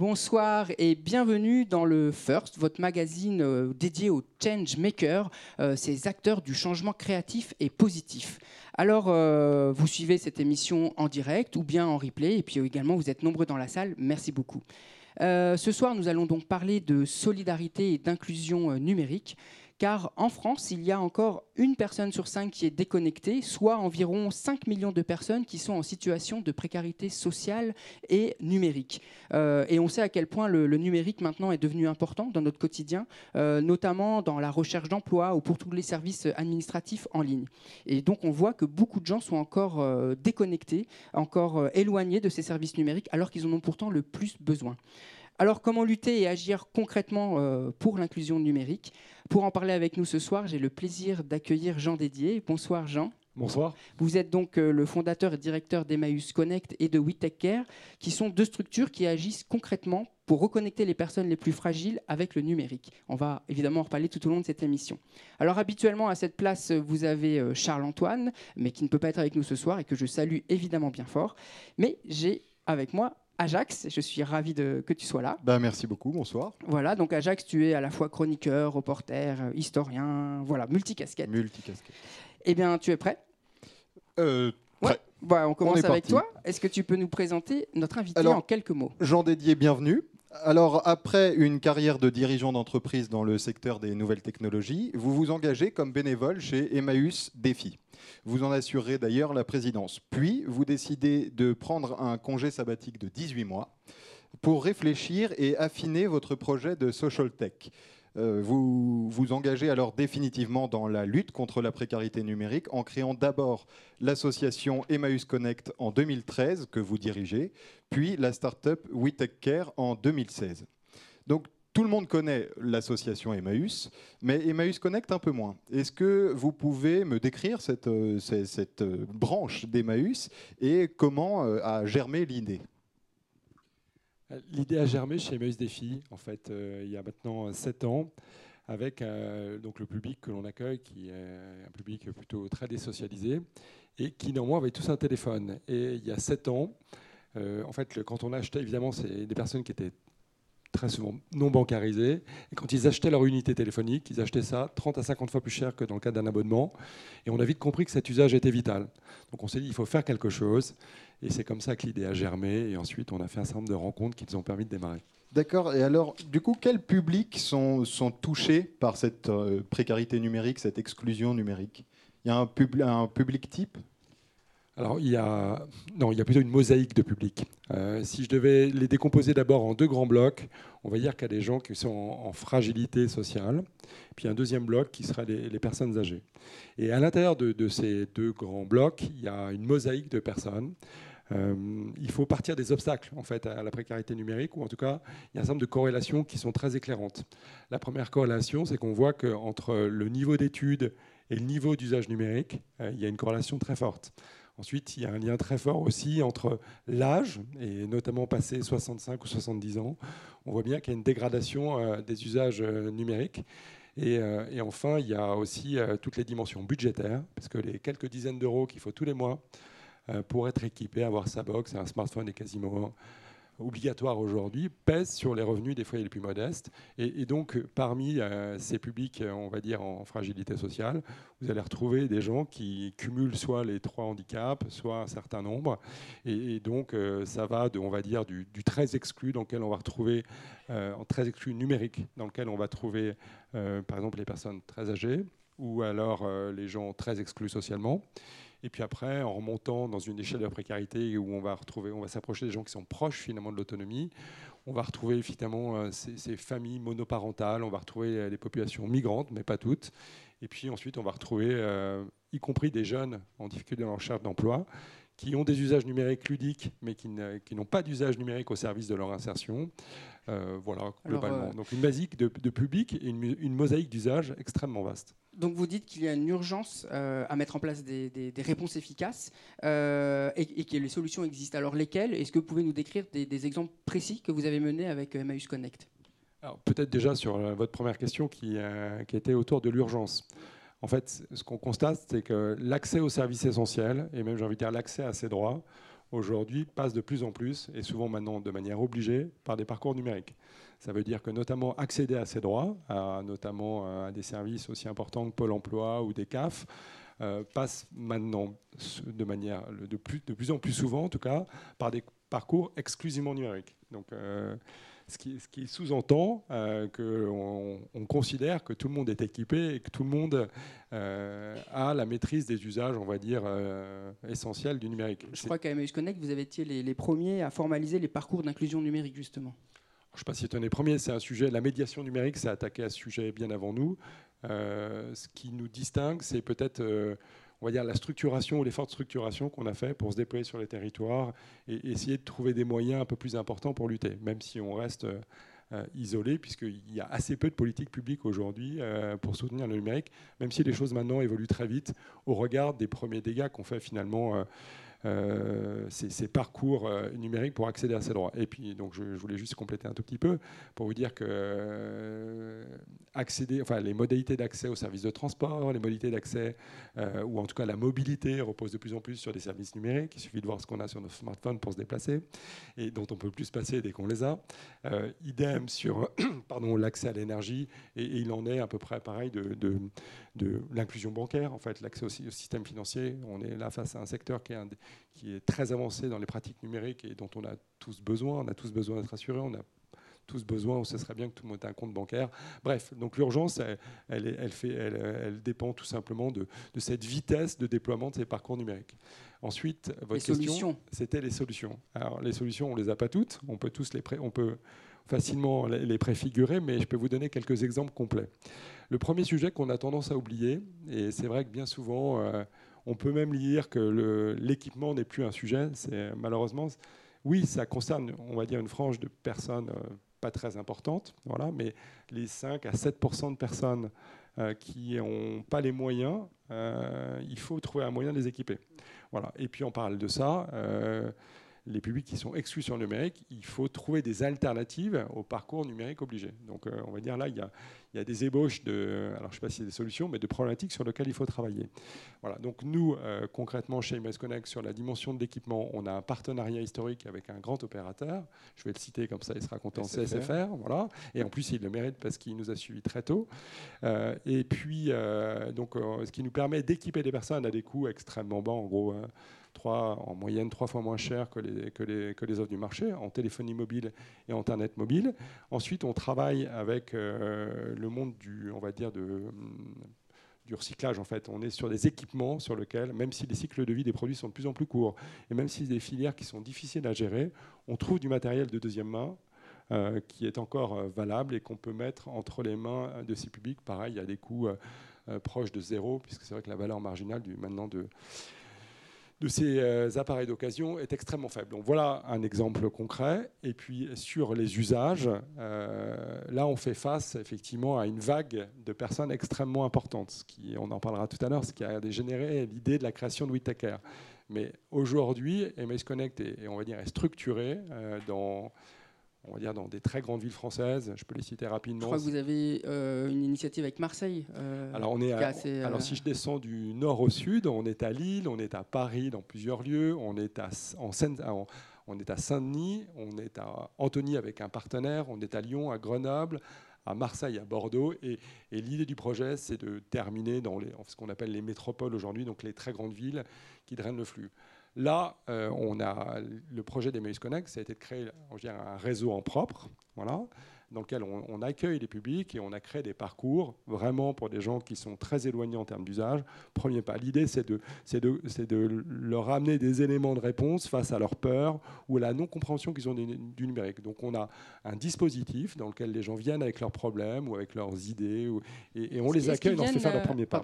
Bonsoir et bienvenue dans le First, votre magazine euh, dédié aux change makers, euh, ces acteurs du changement créatif et positif. Alors, euh, vous suivez cette émission en direct ou bien en replay, et puis également vous êtes nombreux dans la salle. Merci beaucoup. ce soir, nous allons donc parler de solidarité et d'inclusion numérique car en France, il y a encore une personne sur cinq qui est déconnectée, soit environ 5 millions de personnes qui sont en situation de précarité sociale et numérique. Euh, et on sait à quel point le, numérique maintenant est devenu important dans notre quotidien, euh, notamment dans la recherche d'emploi ou pour tous les services administratifs en ligne. Et donc on voit que beaucoup de gens sont encore euh, déconnectés, encore éloignés de ces services numériques, alors qu'ils en ont pourtant le plus besoin. Alors comment lutter et agir concrètement pour l'inclusion numérique? Pour en parler avec nous ce soir, j'ai le plaisir d'accueillir Jean Dédier. Bonsoir Jean. Bonsoir. Vous êtes donc euh, le fondateur et directeur d'Emmaüs Connect et de WeTech Care, qui sont deux structures qui agissent concrètement pour reconnecter les personnes les plus fragiles avec le numérique. On va évidemment en reparler tout au long de cette émission. Alors habituellement à cette place, vous avez euh, Charles-Antoine, mais qui ne peut pas être avec nous ce soir et que je salue évidemment bien fort. Mais j'ai avec moi Ajax. Je suis ravi de, que tu sois là. Ben, merci beaucoup, bonsoir. Voilà, donc Ajax, tu es à la fois chroniqueur, reporter, euh, historien, voilà, multicasquette. Multicasquette. Eh bien, tu es prêt? Euh, Ouais. Bah, on commence avec toi. Est-ce que tu peux nous présenter notre invité en quelques mots? Jean Dédier, bienvenue. Alors, après une carrière de dirigeant d'entreprise dans le secteur des nouvelles technologies, vous vous engagez comme bénévole chez Emmaüs Défi. Vous en assurerez d'ailleurs la présidence. Puis, vous décidez de prendre un congé sabbatique de 18 mois pour réfléchir et affiner votre projet de social tech. Euh, vous vous engagez alors définitivement dans la lutte contre la précarité numérique en créant d'abord l'association Emmaüs Connect en 2013 que vous dirigez, puis la start-up WeTechCare en 2016. Donc tout le monde connaît l'association Emmaüs, mais Emmaüs Connect un peu moins. Est-ce que vous pouvez me décrire cette, euh, euh, branche d'Emmaüs et comment a germé l'idée? L'idée a germé chez Emmaüs Défi, en fait, il y a maintenant 7 ans, avec donc le public que l'on accueille, qui est un public plutôt très désocialisé, et qui néanmoins avait tous un téléphone. Et il y a 7 ans, en fait, quand on achetait, évidemment, c'est des personnes qui étaient très souvent non bancarisés. Et quand ils achetaient leur unité téléphonique, ils achetaient ça 30 à 50 fois plus cher que dans le cas d'un abonnement. Et on a vite compris que cet usage était vital. Donc on s'est dit, il faut faire quelque chose. Et c'est comme ça que l'idée a germé. Et ensuite, on a fait un certain nombre de rencontres qui nous ont permis de démarrer. D'accord. Et alors, du coup, quels publics sont, touchés par cette euh, précarité numérique, cette exclusion numérique? Il y a un public type? Alors, il y, a, non, il y a plutôt une mosaïque de public. Euh, si je devais les décomposer d'abord en deux grands blocs, on va dire qu'il y a des gens qui sont en, fragilité sociale, puis un deuxième bloc qui sera les, personnes âgées. Et à l'intérieur de, ces deux grands blocs, il y a une mosaïque de personnes. Euh, il faut partir des obstacles en fait à la précarité numérique, ou en tout cas, il y a un certain nombre de corrélations qui sont très éclairantes. La première corrélation, c'est qu'on voit qu'entre le niveau d'études et le niveau d'usage numérique, euh, il y a une corrélation très forte. Ensuite, il y a un lien très fort aussi entre l'âge, et notamment passé 65 ou 70 ans. On voit bien qu'il y a une dégradation euh, des usages euh, numériques. Euh, et, enfin, il y a aussi toutes les dimensions budgétaires, parce que les quelques dizaines d'euros qu'il faut tous les mois pour être équipé, avoir sa box un smartphone est quasiment obligatoire aujourd'hui pèse sur les revenus des foyers les plus modestes. Et, donc, parmi euh, ces publics, on va dire, en fragilité sociale, vous allez retrouver des gens qui cumulent soit les trois handicaps, soit un certain nombre. Et, donc, euh, ça va, de, on va dire, du, très exclu, dans lequel on va retrouver, euh, très exclu numérique, dans lequel on va trouver, par exemple, les personnes très âgées, ou alors les gens très exclus socialement. Et puis après, en remontant dans une échelle de précarité où on va retrouver, on va s'approcher des gens qui sont proches finalement de l'autonomie, on va retrouver finalement euh, ces, familles monoparentales, on va retrouver les populations migrantes, mais pas toutes. Et puis ensuite, on va retrouver, euh, y compris des jeunes en difficulté dans leur recherche d'emploi, qui ont des usages numériques ludiques, mais qui n'ont pas d'usage numérique au service de leur insertion. Euh, voilà, globalement. Donc une basique de, public et une, une mosaïque d'usages extrêmement vaste. Donc vous dites qu'il y a une urgence euh, à mettre en place des, réponses efficaces euh, et, que les solutions existent. Alors lesquelles? Est-ce que vous pouvez nous décrire des, exemples précis que vous avez menés avec euh, Emmaüs Connect? Alors peut-être déjà sur votre première question qui, qui était autour de l'urgence. En fait, ce qu'on constate, c'est que l'accès aux services essentiels, et même j'ai envie de dire l'accès à ces droits, aujourd'hui passent de plus en plus, et souvent maintenant de manière obligée, par des parcours numériques. Ça veut dire que notamment accéder à ces droits, à, notamment à des services aussi importants que Pôle Emploi ou des CAF, euh, passe maintenant de manière de plus en plus souvent, en tout cas, par des parcours exclusivement numériques. Donc, euh, ce qui, ce qui sous-entend euh, qu'on on considère que tout le monde est équipé et que tout le monde a la maîtrise des usages, on va dire, essentiels du numérique. Je crois qu'à MS Connect, vous avez été les, les premiers à formaliser les parcours d'inclusion numérique, justement. Je ne sais pas si des premiers, c'est un sujet, la médiation numérique s'est attaqué à ce sujet bien avant nous. Euh, ce qui nous distingue, c'est peut-être euh, on va dire la structuration ou l'effort de structuration qu'on a fait pour se déployer sur les territoires et essayer de trouver des moyens un peu plus importants pour lutter, même si on reste euh, isolé, puisqu'il y a assez peu de politiques publiques aujourd'hui pour soutenir le numérique, même si les choses maintenant évoluent très vite au regard des premiers dégâts qu'on fait finalement euh, ces, parcours euh, numériques pour accéder à ces droits. Et puis, donc, je, voulais juste compléter un tout petit peu pour vous dire que euh, accéder, enfin, les modalités d'accès aux services de transport, les modalités d'accès, ou en tout cas la mobilité, repose de plus en plus sur des services numériques. Il suffit de voir ce qu'on a sur nos smartphones pour se déplacer et dont on peut plus passer dès qu'on les a. idem sur l'accès à l'énergie, et, il en est à peu près pareil de, de, l'inclusion bancaire, en fait, l'accès au système financier. On est là face à un secteur qui est un, qui est très avancé dans les pratiques numériques et dont on a tous besoin. On a tous besoin d'être assurés. On a tous besoin, ou ce serait bien que tout le monde ait un compte bancaire. Bref, donc l'urgence, elle, elle, fait, elle, dépend tout simplement de, de, cette vitesse de déploiement de ces parcours numériques. Ensuite, votre question, c'était les solutions. Alors, les solutions, on ne les a pas toutes. On peut tous les pré on peut facilement les préfigurer, mais je peux vous donner quelques exemples complets. Le premier sujet qu'on a tendance à oublier, et c'est vrai que bien souvent, euh, on peut même lire que l'équipement n'est plus un sujet. C'est malheureusement, oui, ça concerne, on va dire, une frange de personnes euh, pas très importante, voilà, mais les 5 à 7% de personnes euh, qui n'ont pas les moyens, euh, il faut trouver un moyen de les équiper. Voilà. Et puis on parle de ça les publics qui sont exclus sur le numérique, il faut trouver des alternatives au parcours numérique obligé. Donc euh, on va dire là, il y, a, des ébauches de, alors je ne sais pas si c'est des solutions, mais de problématiques sur lesquelles il faut travailler. Voilà, donc nous, euh, concrètement, chez MS Connect, sur la dimension de l'équipement, on a un partenariat historique avec un grand opérateur. Je vais le citer comme ça, il sera content, CSFR. Voilà. Et en plus, il le mérite parce qu'il nous a suivis très tôt. Euh, et puis, donc, ce qui nous permet d'équiper des personnes à des coûts extrêmement bas, en gros en moyenne trois fois moins cher que les, que, les, offres du marché en téléphonie mobile et Internet mobile. Ensuite, on travaille avec euh, le monde du, on va dire, hum, du recyclage. En fait, on est sur des équipements sur lesquels, même si les cycles de vie des produits sont de plus en plus courts, et même si des filières qui sont difficiles à gérer, on trouve du matériel de deuxième main euh, qui est encore euh, valable et qu'on peut mettre entre les mains de ces publics. Pareil, il y a des coûts proches de zéro, puisque c'est vrai que la valeur marginale maintenant de, de ces euh, appareils d'occasion est extrêmement faible. Donc voilà un exemple concret. Et puis sur les usages, euh, là on fait face effectivement à une vague de personnes extrêmement importantes. Ce qui, on en parlera tout à l'heure, ce qui a généré l'idée de la création de Whitaker. Mais aujourd'hui, MS Connect est, on va dire, structuré euh, dans on va dire dans des très grandes villes françaises. Je peux les citer rapidement. Je crois que vous avez euh, une initiative avec Marseille. Euh, alors, on est alors euh, si je descends du nord au sud, on est à Lille, on est à Paris dans plusieurs lieux, on est à, en on est à Saint-Denis, on est à Antony avec un partenaire, on est à Lyon, à Grenoble, à Marseille, à Bordeaux. Et, et l'idée du projet, c'est de terminer dans les, ce qu'on appelle les métropoles aujourd'hui, donc les très grandes villes qui drainent le flux. Là, euh, on a le projet d'Emmaüs Connect, ça a été de créer un réseau en propre, dans lequel on, accueille les publics et on a créé des parcours vraiment pour des gens qui sont très éloignés en termes d'usage. Premier pas, l'idée c'est de, de, de, leur amener des éléments de réponse face à leur peur ou à la non-compréhension qu'ils ont du, numérique. Donc on a un dispositif dans lequel les gens viennent avec leurs problèmes ou avec leurs idées et, on les accueille, fait faire leur premier pas.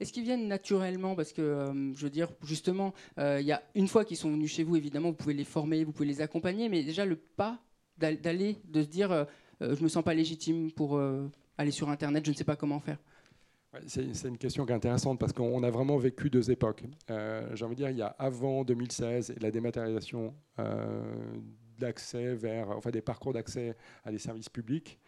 Est-ce qu'ils viennent naturellement? Parce que, euh, je veux dire, justement, euh, y a une fois qu'ils sont venus chez vous, évidemment, vous pouvez les former, vous pouvez les accompagner, mais déjà le pas d'aller, de se dire... Euh, euh, je ne me sens pas légitime pour euh, aller sur Internet, je ne sais pas comment faire c'est une question qui est intéressante parce qu'on a vraiment vécu deux époques. Euh, j'ai envie de dire, il y a avant 2016 et la dématérialisation d'accès vers, enfin des parcours d'accès à des services publics.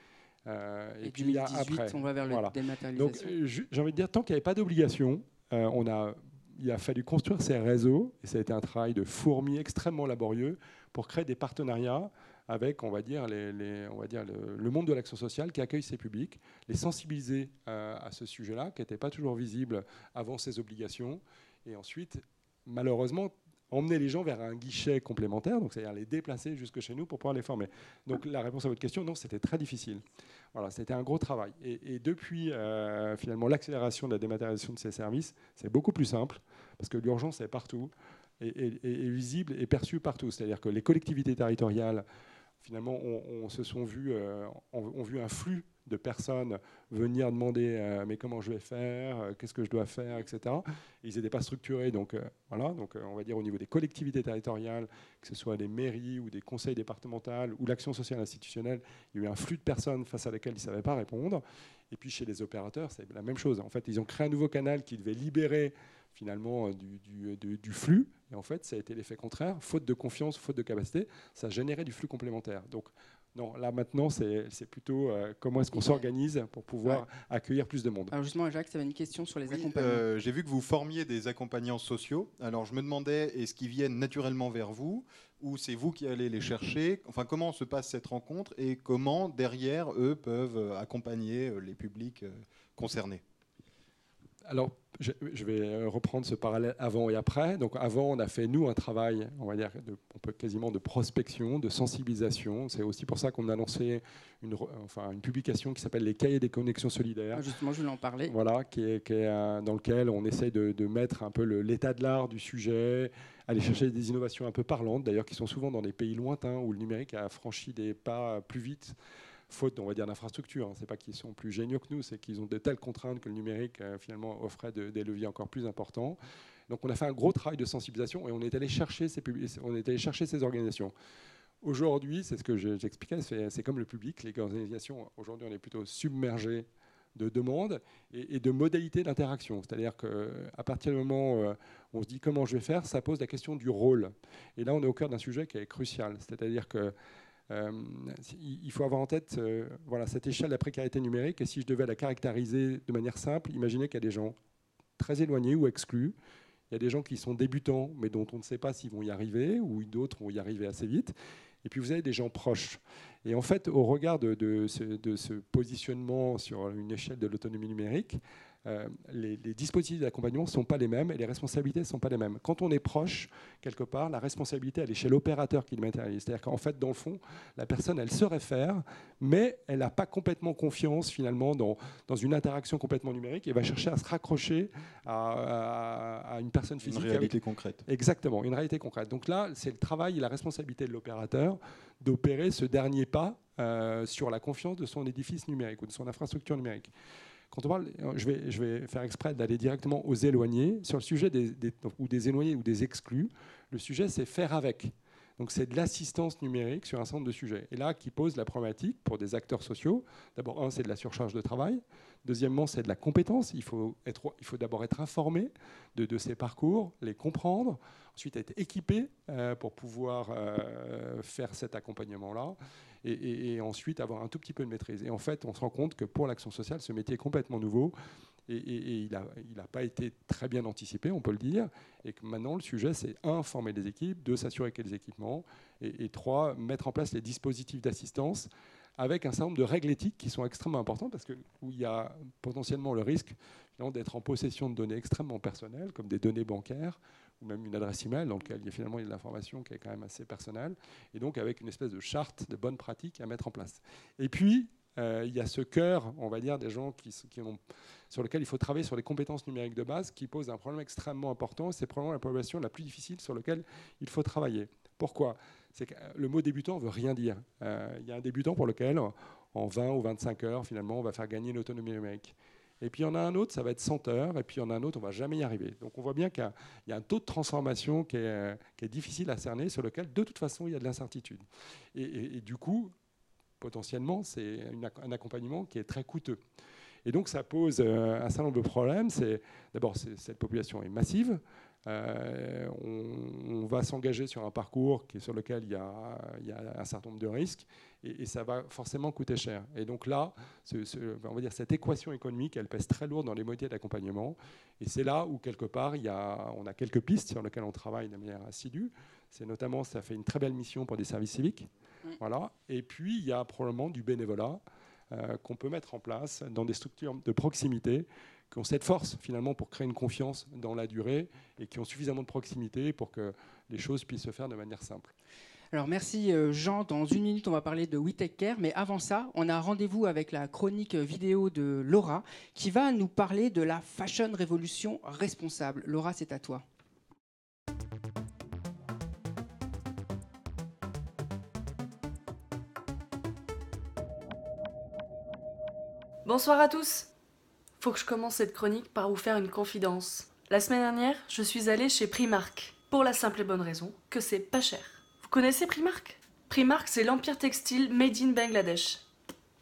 et, puis il y a après. on va vers la dématérialisation. Donc j'ai envie de dire, tant qu'il n'y avait pas d'obligation, on a il a fallu construire ces réseaux, et ça a été un travail de fourmi extrêmement laborieux pour créer des partenariats avec, on va dire, les, on va dire le, monde de l'action sociale qui accueille ces publics, les sensibiliser à ce sujet-là, qui n'était pas toujours visible avant ces obligations, et ensuite, malheureusement, emmener les gens vers un guichet complémentaire, c'est-à-dire les déplacer jusque chez nous pour pouvoir les former. Donc la réponse à votre question, non, c'était très difficile. Voilà, c'était un gros travail. Et, depuis euh, finalement l'accélération de la dématérialisation de ces services, c'est beaucoup plus simple parce que l'urgence est partout et, est visible et perçue partout. C'est-à-dire que les collectivités territoriales finalement on, sont vus, euh, vu un flux de personnes venir demander euh, mais comment je vais faire, qu'est-ce que je dois faire, etc. ils n'étaient pas structurés, donc euh, voilà. Donc on va dire au niveau des collectivités territoriales, que ce soit des mairies ou des conseils départementaux ou l'action sociale institutionnelle, il y a eu un flux de personnes face à laquelle ils ne savaient pas répondre. Et puis chez les opérateurs, c'est la même chose. En fait, ils ont créé un nouveau canal qui devait libérer finalement du, du, flux. Et en fait, ça a été l'effet contraire. Faute de confiance, faute de capacité, ça générait du flux complémentaire. Donc non, là maintenant, c'est plutôt euh, comment est-ce qu'on s'organise pour pouvoir accueillir plus de monde. Alors justement, Jacques, ça avait une question sur les accompagnants. Euh, j'ai vu que vous formiez des accompagnants sociaux. Alors je me demandais, est-ce qu'ils viennent naturellement vers vous ou c'est vous qui allez les chercher? Enfin, comment se passe cette rencontre et comment derrière eux peuvent euh, accompagner les publics concernés? Alors, je, vais euh, reprendre ce parallèle avant et après. Donc, avant, on a fait, nous, un travail, on va dire, on peut quasiment de prospection, de sensibilisation. C'est aussi pour ça qu'on a lancé une, enfin, une publication qui s'appelle Les cahiers des connexions solidaires. Ah, justement, je voulais en parler. Voilà, qui est, qui est euh, dans lequel on essaye de, de mettre un peu l'état de l'art du sujet, aller chercher des innovations un peu parlantes, d'ailleurs, qui sont souvent dans des pays lointains où le numérique a franchi des pas plus vite faute, on dire, d'infrastructures. Hein. C'est pas qu'ils sont plus géniaux que nous, c'est qu'ils ont de telles contraintes que le numérique euh, finalement offrait des leviers encore plus importants. Donc on a fait un gros travail de sensibilisation et on est allé chercher ces, on est allé chercher ces organisations. Aujourd'hui, c'est ce que j'expliquais, c'est comme le public, les organisations, aujourd'hui on est plutôt submergé de demandes et, de modalités d'interaction. C'est-à-dire qu'à partir du moment où euh, on se dit comment je vais faire, ça pose la question du rôle. Et là, on est au cœur d'un sujet qui est crucial. C'est-à-dire que il faut avoir en tête euh, voilà, cette échelle de la précarité numérique. Et si je devais la caractériser de manière simple, imaginez qu'il y a des gens très éloignés ou exclus. Il y a des gens qui sont débutants, mais dont on ne sait pas s'ils vont y arriver, ou d'autres vont y arriver assez vite. Et puis vous avez des gens proches. Et en fait, au regard de ce, positionnement sur une échelle de l'autonomie numérique, euh, les, dispositifs d'accompagnement ne sont pas les mêmes et les responsabilités ne sont pas les mêmes. Quand on est proche, quelque part, la responsabilité, elle est chez l'opérateur qui le matérialise. C'est-à-dire qu'en fait, dans le fond, la personne, elle se réfère, mais elle n'a pas complètement confiance, finalement, dans, dans, une interaction complètement numérique et va chercher à se raccrocher à, une personne physique. Une réalité concrète. Exactement, une réalité concrète. Donc là, c'est le travail et la responsabilité de l'opérateur d'opérer ce dernier pas euh, sur la confiance de son édifice numérique ou de son infrastructure numérique. Quand on parle, je vais, je vais faire exprès d'aller directement aux éloignés. Sur le sujet des, ou des éloignés ou des exclus, le sujet c'est faire avec. Donc c'est de l'assistance numérique sur un nombre de sujets. Et là, qui pose la problématique pour des acteurs sociaux. D'abord, un, c'est de la surcharge de travail. Deuxièmement, c'est de la compétence. Il faut, faut d'abord être informé de, ces parcours, les comprendre, ensuite être équipé euh, pour pouvoir euh, faire cet accompagnement-là et, ensuite avoir un tout petit peu de maîtrise. Et en fait, on se rend compte que pour l'action sociale, ce métier est complètement nouveau et, il n'a a pas été très bien anticipé, on peut le dire, et que maintenant le sujet c'est un, former les équipes, deux, s'assurer qu'il y ait des équipements, et, trois, mettre en place les dispositifs d'assistance avec un certain nombre de règles éthiques qui sont extrêmement importantes parce que où il y a potentiellement le risque d'être en possession de données extrêmement personnelles, comme des données bancaires, ou même une adresse email dans laquelle il y a finalement de l'information qui est quand même assez personnelle, et donc avec une espèce de charte de bonnes pratiques à mettre en place. Et puis, euh, il y a ce cœur, on va dire, des gens qui, sur lequel il faut travailler sur les compétences numériques de base, qui pose un problème extrêmement important. C'est probablement la population la plus difficile sur laquelle il faut travailler. Pourquoi? C'est que euh, le mot débutant veut rien dire. Euh, il y a un débutant pour lequel, en 20 ou 25 heures, finalement, on va faire gagner l'autonomie numérique. Et puis il y en a un autre, ça va être 100 heures, et puis il y en a un autre, on va jamais y arriver. Donc on voit bien qu'il y, a un taux de transformation qui est, difficile à cerner, sur lequel de toute façon il y a de l'incertitude. Et, du coup, potentiellement, c'est un accompagnement qui est très coûteux. Et donc ça pose euh, un certain nombre de problèmes. D'abord cette population est massive. Euh, on, va s'engager sur un parcours qui, sur lequel il y, a, un certain nombre de risques et, ça va forcément coûter cher. Et donc là, on va dire cette équation économique, elle pèse très lourd dans les modalités d'accompagnement. Et c'est là où quelque part, il y a, on a quelques pistes sur lesquelles on travaille de manière assidue. C'est notamment, ça fait une très belle mission pour des services civiques. Voilà. Et puis, il y a probablement du bénévolat euh, qu'on peut mettre en place dans des structures de proximité qui ont cette force finalement pour créer une confiance dans la durée et qui ont suffisamment de proximité pour que les choses puissent se faire de manière simple. Alors merci euh, Jean, dans une minute on va parler de We Care, mais avant ça on a rendez-vous avec la chronique vidéo de Laura qui va nous parler de la fashion révolution responsable. Laura c'est à toi. Bonsoir à tous faut que je commence cette chronique par vous faire une confidence. La semaine dernière, je suis allée chez Primark. Pour la simple et bonne raison que c'est pas cher. Vous connaissez Primark? Primark, c'est l'empire textile made in Bangladesh.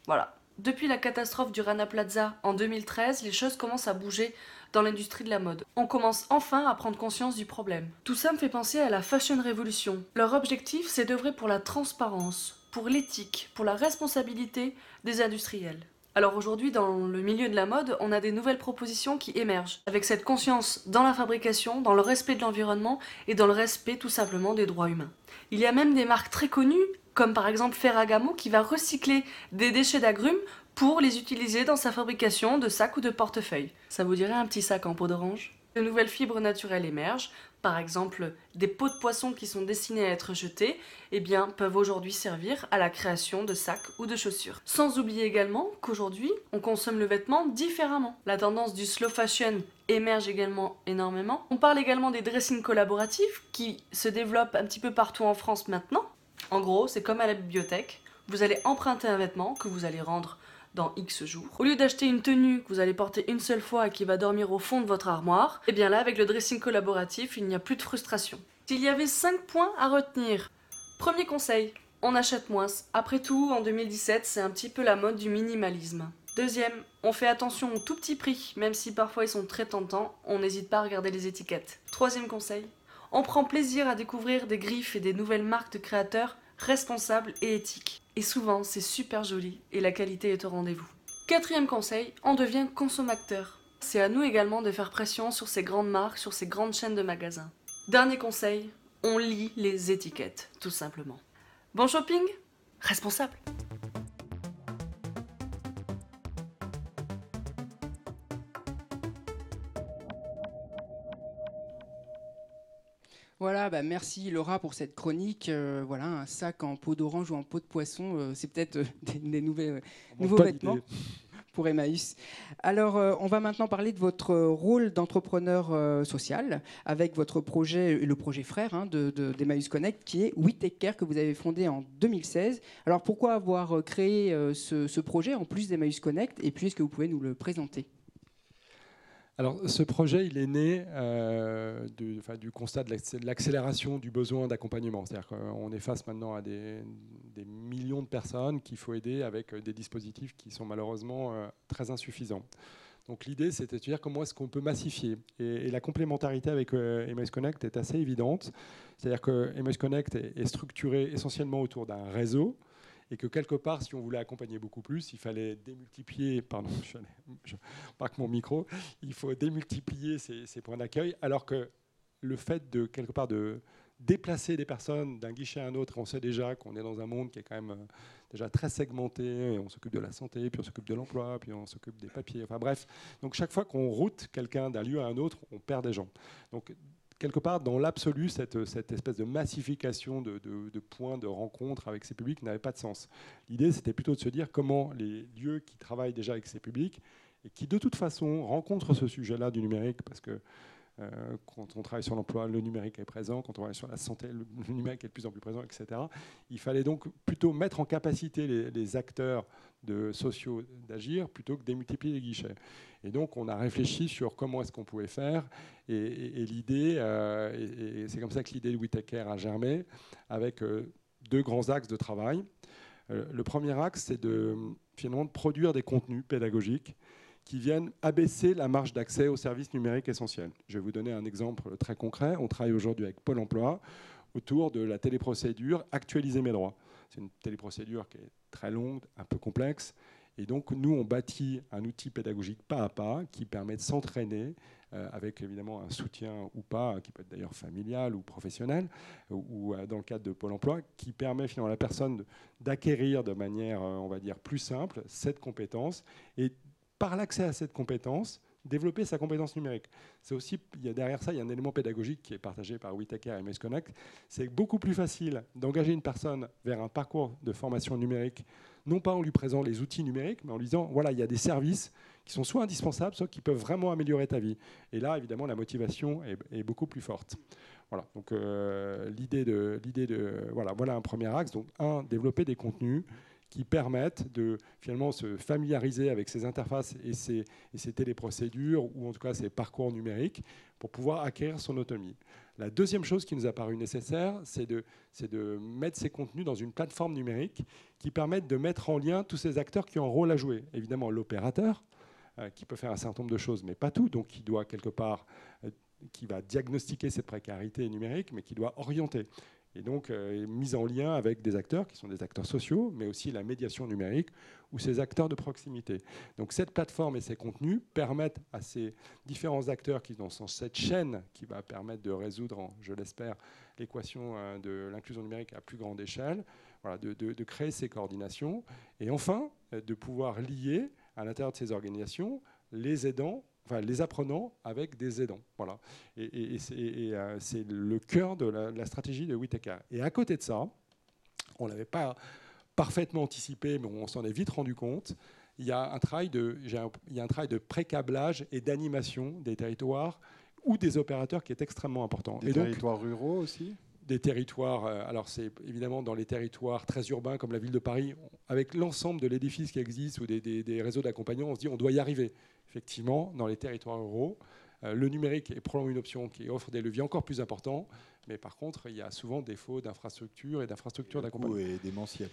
Voilà. Depuis la catastrophe du Rana Plaza en 2013, les choses commencent à bouger dans l'industrie de la mode. On commence enfin à prendre conscience du problème. Tout ça me fait penser à la Fashion Revolution. Leur objectif, c'est d'œuvrer pour la transparence, pour l'éthique, pour la responsabilité des industriels. Alors aujourd'hui, dans le milieu de la mode, on a des nouvelles propositions qui émergent, avec cette conscience dans la fabrication, dans le respect de l'environnement et dans le respect tout simplement des droits humains. Il y a même des marques très connues, comme par exemple Ferragamo, qui va recycler des déchets d'agrumes pour les utiliser dans sa fabrication de sacs ou de portefeuilles. Ça vous dirait un petit sac en peau d'orange? De nouvelles fibres naturelles émergent, par exemple des pots de poisson qui sont destinés à être jetés, eh bien, peuvent aujourd'hui servir à la création de sacs ou de chaussures. Sans oublier également qu'aujourd'hui, on consomme le vêtement différemment. La tendance du slow fashion émerge également énormément. On parle également des dressings collaboratifs qui se développent un petit peu partout en France maintenant. En gros, c'est comme à la bibliothèque. Vous allez emprunter un vêtement que vous allez rendre dans X jours. Au lieu d'acheter une tenue que vous allez porter une seule fois et qui va dormir au fond de votre armoire, et eh bien là, avec le dressing collaboratif, il n'y a plus de frustration. S'il y avait 5 points à retenir, premier conseil, on achète moins. Après tout, en 2017, c'est un petit peu la mode du minimalisme. Deuxième, on fait attention aux tout petits prix, même si parfois ils sont très tentants, on n'hésite pas à regarder les étiquettes. Troisième conseil, on prend plaisir à découvrir des griffes et des nouvelles marques de créateurs responsables et éthiques. Et souvent, c'est super joli et la qualité est au rendez-vous. Quatrième conseil, on devient consommateur. C'est à nous également de faire pression sur ces grandes marques, sur ces grandes chaînes de magasins. Dernier conseil, on lit les étiquettes, tout simplement. Bon shopping Responsable Voilà, bah merci Laura pour cette chronique. Euh, voilà, un sac en peau d'orange ou en peau de poisson, euh, c'est peut-être euh, des, nouveaux vêtements pour Emmaüs. Alors, on va maintenant parler de votre rôle d'entrepreneur social avec votre projet, le projet frère hein, d'Emmaüs Connect, qui est We Take Care, que vous avez fondé en 2016. Alors, pourquoi avoir créé ce, ce projet en plus d'Emmaüs Connect? Et puis, est-ce que vous pouvez nous le présenter? Alors, ce projet, il est né euh, du, constat de l'accélération du besoin d'accompagnement. C'est-à-dire qu'on est face maintenant à des, millions de personnes qu'il faut aider avec des dispositifs qui sont malheureusement euh, très insuffisants. Donc l'idée, c'était de dire comment est-ce qu'on peut massifier. Et, la complémentarité avec euh, Connect est assez évidente. C'est-à-dire que MS Connect est structuré essentiellement autour d'un réseau et que quelque part, si on voulait accompagner beaucoup plus, il fallait démultiplier, pardon, je, je marque mon micro, il faut démultiplier ces, points d'accueil, alors que le fait de quelque part de déplacer des personnes d'un guichet à un autre, on sait déjà qu'on est dans un monde qui est quand même euh, déjà très segmenté, on s'occupe de la santé, puis on s'occupe de l'emploi, puis on s'occupe des papiers, enfin bref. Donc chaque fois qu'on route quelqu'un d'un lieu à un autre, on perd des gens. Donc quelque part, dans l'absolu, cette, espèce de massification de, points de rencontre avec ces publics n'avait pas de sens. L'idée, c'était plutôt de se dire comment les lieux qui travaillent déjà avec ces publics et qui, de toute façon, rencontrent ce sujet-là du numérique, parce que euh, quand on travaille sur l'emploi, le numérique est présent. Quand on travaille sur la santé, le, numérique est de plus en plus présent, etc. Il fallait donc plutôt mettre en capacité les, acteurs de sociaux d'agir plutôt que démultiplier les guichets. Et donc, on a réfléchi sur comment est-ce qu'on pouvait faire. Et, l'idée, euh, et, c'est comme ça que l'idée de We a germé, avec euh, deux grands axes de travail. le premier axe, c'est de finalement de produire des contenus pédagogiques qui viennent abaisser la marge d'accès aux services numériques essentiels. Je vais vous donner un exemple très concret. On travaille aujourd'hui avec Pôle Emploi autour de la téléprocédure Actualiser mes droits. C'est une téléprocédure qui est très longue, un peu complexe. Et donc, nous, on bâtit un outil pédagogique pas à pas qui permet de s'entraîner euh, avec évidemment un soutien ou pas, qui peut être d'ailleurs familial ou professionnel, ou, euh, dans le cadre de Pôle emploi, qui permet finalement à la personne d'acquérir de manière, euh, on va dire, plus simple cette compétence. Et par l'accès à cette compétence, développer sa compétence numérique. C'est aussi, il y a derrière ça, il y a un élément pédagogique qui est partagé par WeTaker et MS Connect. C'est beaucoup plus facile d'engager une personne vers un parcours de formation numérique, non pas en lui présentant les outils numériques, mais en lui disant voilà, il y a des services qui sont soit indispensables, soit qui peuvent vraiment améliorer ta vie. Et là, évidemment, la motivation est, beaucoup plus forte. Voilà. Donc euh, l'idée de, l'idée de, voilà, voilà un premier axe. Donc un, développer des contenus qui permettent de finalement se familiariser avec ces interfaces et ces, et ces téléprocédures, ou en tout cas ces parcours numériques, pour pouvoir acquérir son autonomie. La deuxième chose qui nous a paru nécessaire, c'est de, de mettre ces contenus dans une plateforme numérique qui permette de mettre en lien tous ces acteurs qui ont un rôle à jouer. Évidemment, l'opérateur, euh, qui peut faire un certain nombre de choses, mais pas tout, donc qui doit quelque part euh, qui va diagnostiquer cette précarité numérique, mais qui doit orienter et donc euh, mise en lien avec des acteurs qui sont des acteurs sociaux, mais aussi la médiation numérique ou ces acteurs de proximité. Donc cette plateforme et ces contenus permettent à ces différents acteurs qui sont dans cette chaîne qui va permettre de résoudre, je l'espère, l'équation euh, de l'inclusion numérique à plus grande échelle, voilà, de, de, créer ces coordinations et enfin euh, de pouvoir lier à l'intérieur de ces organisations les aidants enfin, les apprenants avec des aidants. Voilà. Et, euh, c'est le cœur de la, stratégie de Whitaker. Et à côté de ça, on ne l'avait pas parfaitement anticipé, mais on s'en est vite rendu compte. Il y a un travail de, il y a un travail de pré-câblage et d'animation des territoires ou des opérateurs qui est extrêmement important. Des territoires ruraux aussi? Des territoires, euh, alors c'est évidemment dans les territoires très urbains comme la ville de Paris, avec l'ensemble de l'édifice qui existe ou des, des réseaux d'accompagnement, on se dit on doit y arriver effectivement, dans les territoires ruraux, euh, le numérique est probablement une option qui offre des leviers encore plus importants, mais par contre, il y a souvent défaut d'infrastructures et d'infrastructures d'accompagnement. Et démentiel.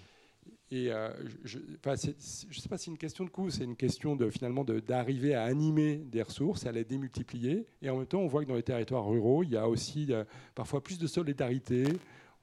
Et euh, je ne sais pas si c'est une question de coût, c'est une question de, finalement d'arriver à animer des ressources, à les démultiplier. Et en même temps, on voit que dans les territoires ruraux, il y a aussi euh, parfois plus de solidarité.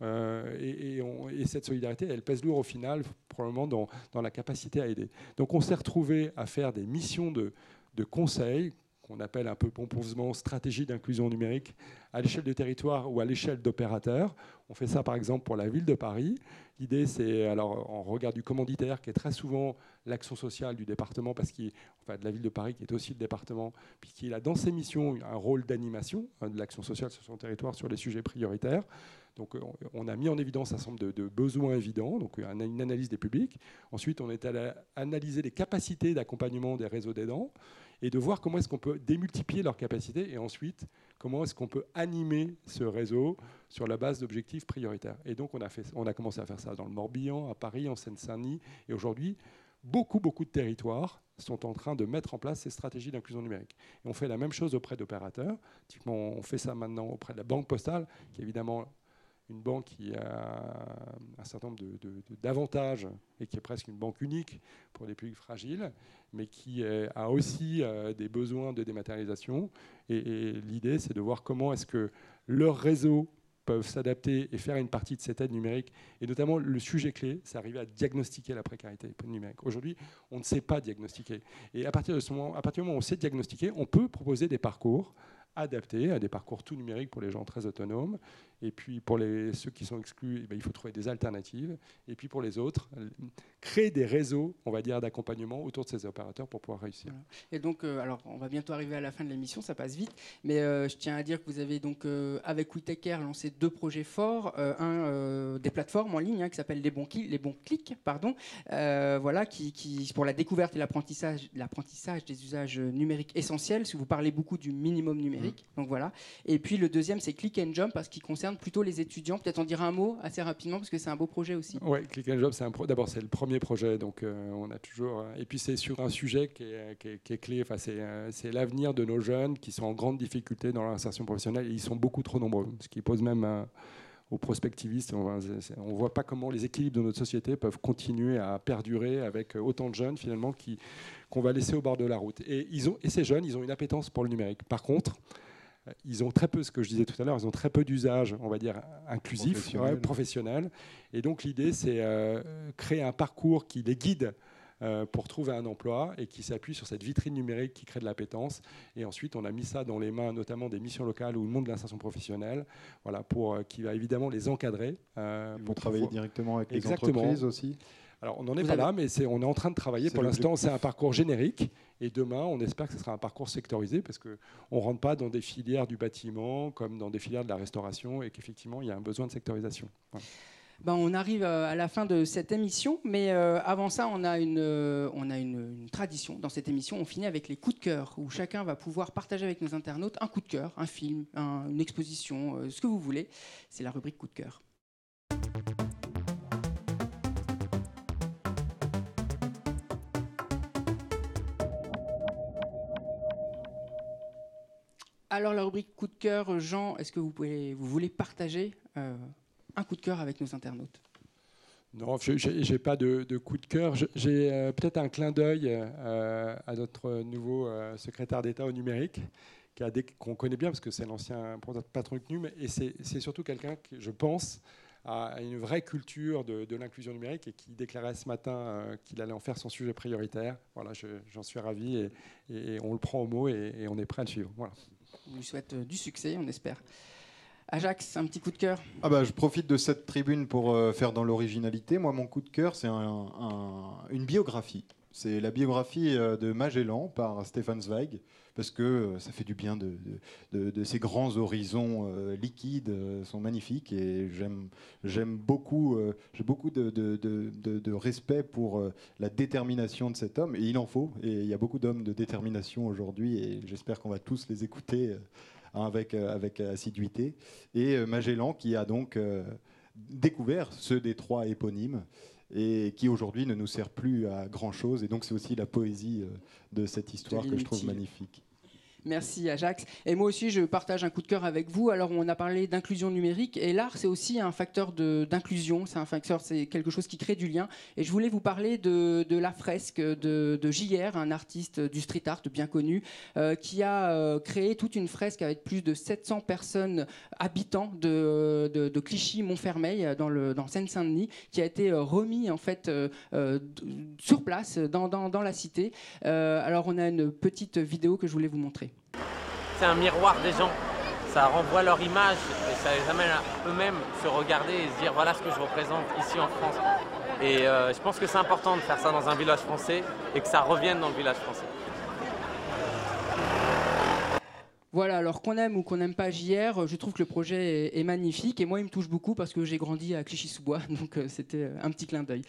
et, et, cette solidarité, elle pèse lourd au final, probablement dans, dans la capacité à aider. Donc on s'est retrouvé à faire des missions de, de conseil qu'on appelle un peu pompeusement stratégie d'inclusion numérique à l'échelle du territoire ou à l'échelle d'opérateurs. On fait ça par exemple pour la ville de Paris. L'idée c'est, alors en regard du commanditaire qui est très souvent l'action sociale du département, parce qu'il, enfin de la ville de Paris qui est aussi le département, puisqu'il a dans ses missions un rôle d'animation hein, de l'action sociale sur son territoire sur les sujets prioritaires. Donc on a mis en évidence un certain de, besoins évidents, donc une analyse des publics. Ensuite, on est allé analyser les capacités d'accompagnement des réseaux d'aidants et de voir comment est-ce qu'on peut démultiplier leurs capacités et ensuite comment est-ce qu'on peut animer ce réseau sur la base d'objectifs prioritaires. Et donc on a, commencé à faire ça dans le Morbihan, à Paris, en Seine-Saint-Denis et aujourd'hui beaucoup, beaucoup de territoires sont en train de mettre en place ces stratégies d'inclusion numérique. Et on fait la même chose auprès d'opérateurs. On fait ça maintenant auprès de la Banque Postale, qui évidemment une banque qui a un certain nombre d'avantages et qui est presque une banque unique pour les publics fragiles, mais qui a aussi euh, des besoins de dématérialisation. Et, l'idée, c'est de voir comment est-ce que leurs réseaux peuvent s'adapter et faire une partie de cette aide numérique. Et notamment, le sujet clé, c'est arriver à diagnostiquer la précarité numérique. Aujourd'hui, on ne sait pas diagnostiquer. Et à partir, de ce moment, à partir du moment où on sait diagnostiquer, on peut proposer des parcours adaptés à des parcours tout numériques pour les gens très autonomes et puis pour les, ceux qui sont exclus, eh ben, il faut trouver des alternatives. Et puis pour les autres, créer des réseaux, on va dire, d'accompagnement autour de ces opérateurs pour pouvoir réussir. Et donc, euh, alors, on va bientôt arriver à la fin de l'émission, ça passe vite. Mais euh, je tiens à dire que vous avez donc, euh, avec WeTaker, lancé deux projets forts. un, des plateformes en ligne hein, qui s'appellent les, bons clics, pardon, voilà, qui, pour la découverte et l'apprentissage des usages numériques essentiels. Si vous parlez beaucoup du minimum numérique, mmh. donc voilà. Et puis le deuxième, c'est Click and Jump parce qu'il concerne plutôt les étudiants. Peut-être en dire un mot assez rapidement parce que c'est un beau projet aussi. Oui, Click and Job, c'est d'abord c'est le premier projet, donc euh, on a toujours. Euh, et puis c'est sur un sujet qui est, qui est, clé. Enfin, euh, c'est l'avenir de nos jeunes qui sont en grande difficulté dans l'insertion professionnelle et ils sont beaucoup trop nombreux, ce qui pose même aux prospectivistes. On ne voit pas comment les équilibres de notre société peuvent continuer à perdurer avec autant de jeunes finalement qui qu'on va laisser au bord de la route. Et, ils ont, et ces jeunes, ils ont une appétence pour le numérique. Par contre, ils ont très peu, ce que je disais tout à l'heure, ils ont très peu d'usage, on va dire, inclusif, Professionnel. ouais, professionnel. Et donc l'idée, c'est euh, créer un parcours qui les guide euh, pour trouver un emploi et qui s'appuie sur cette vitrine numérique qui crée de l'appétence. Et ensuite, on a mis ça dans les mains notamment des missions locales ou le monde de l'insertion professionnelle, voilà, pour, euh, qui va évidemment les encadrer. euh, Vous pour travaillez pouvoir- directement avec les entreprises aussi? Alors, on n'en est Vous pas avez- là, mais c'est- on est en train de travailler. Pour l'instant, c'est un parcours générique. Et demain, on espère que ce sera un parcours sectorisé parce qu'on ne rentre pas dans des filières du bâtiment comme dans des filières de la restauration et qu'effectivement, il y a un besoin de sectorisation. Voilà. Ben, on arrive euh, à la fin de cette émission, mais euh, avant ça, on a, une, euh, une, tradition dans cette émission. On finit avec les coups de cœur, où chacun va pouvoir partager avec nos internautes un coup de cœur, un film, un- une exposition, ce que vous voulez. C'est la rubrique coup de cœur. Alors la rubrique coup de cœur, Jean, est-ce que vous, pouvez, vous voulez partager un coup de cœur avec nos internautes Non, je n'ai pas de, de coup de cœur. J'ai euh, peut-être un clin d'œil euh, à notre nouveau euh, secrétaire d'État au numérique, qu'on connaît bien parce que c'est l'ancien patron de CNUM, et c'est surtout quelqu'un qui, je pense, a une vraie culture de, de l'inclusion numérique et qui déclarait ce matin euh, qu'il allait en faire son sujet prioritaire. Voilà, je- j'en suis ravi et, on le prend au mot et, et on est prêt à le suivre. Voilà. On lui souhaite du succès, on espère. Ajax, un petit coup de cœur Ah bah, je profite de cette tribune pour euh, faire dans l'originalité. Moi, mon coup de cœur, c'est un- un- une biographie. C'est la biographie euh, de Magellan par Stefan Zweig, parce que euh, ça fait du bien de, de- ces grands horizons liquides, sont magnifiques et j'aime beaucoup, j'ai beaucoup de, respect pour la détermination de cet homme, et il en faut. Et il y a beaucoup d'hommes de détermination aujourd'hui, et j'espère qu'on va tous les écouter avec, euh, avec assiduité et euh, Magellan qui a donc euh, découvert ce des trois éponymes et qui aujourd'hui ne nous sert plus à grand chose. Et donc c'est aussi la poésie de cette histoire que je trouve magnifique. Merci Ajax. Et moi aussi, je partage un coup de cœur avec vous. Alors, on a parlé d'inclusion numérique et l'art, c'est aussi un facteur d'inclusion. C'est un facteur, c'est quelque chose qui crée du lien. Et je voulais vous parler de, la fresque de, de JR, un artiste du street art bien connu, euh, qui a euh, créé toute une fresque avec plus de 700 personnes habitants de, Clichy-Montfermeil euh, dans dans Seine-Saint-Denis, qui a été remis en fait sur place dans, dans, la cité. Alors, on a une petite vidéo que je voulais vous montrer. C'est un miroir des gens. Ça renvoie leur image et ça les amène à eux-mêmes se regarder et se dire voilà ce que je représente ici en France. Et euh, je pense que c'est important de faire ça dans un village français et que ça revienne dans le village français. Voilà, alors qu'on aime ou qu'on n'aime pas JR, je trouve que le projet est, magnifique et moi il me touche beaucoup parce que j'ai grandi à Clichy-sous-Bois, donc euh, c'était euh, un petit clin d'œil.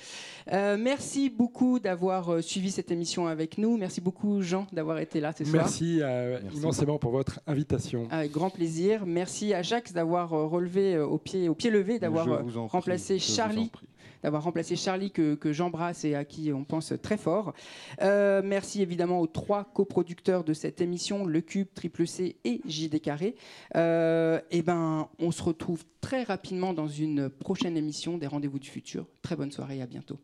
Euh, merci beaucoup d'avoir suivi cette émission avec nous. Merci beaucoup Jean d'avoir été là ce soir. Merci, euh, Merci. immensément pour votre invitation. Avec grand plaisir. Merci à Jacques d'avoir relevé au pied, au pied levé, d'avoir prie, remplacé je vous en Charlie prie. D'avoir remplacé Charlie que, j'embrasse et à qui on pense très fort. Euh, merci évidemment aux trois coproducteurs de cette émission, Le Cube, Triple C et JD Carré. Euh, et ben, on se retrouve très rapidement dans une prochaine émission des Rendez-vous du futur. Très bonne soirée et à bientôt.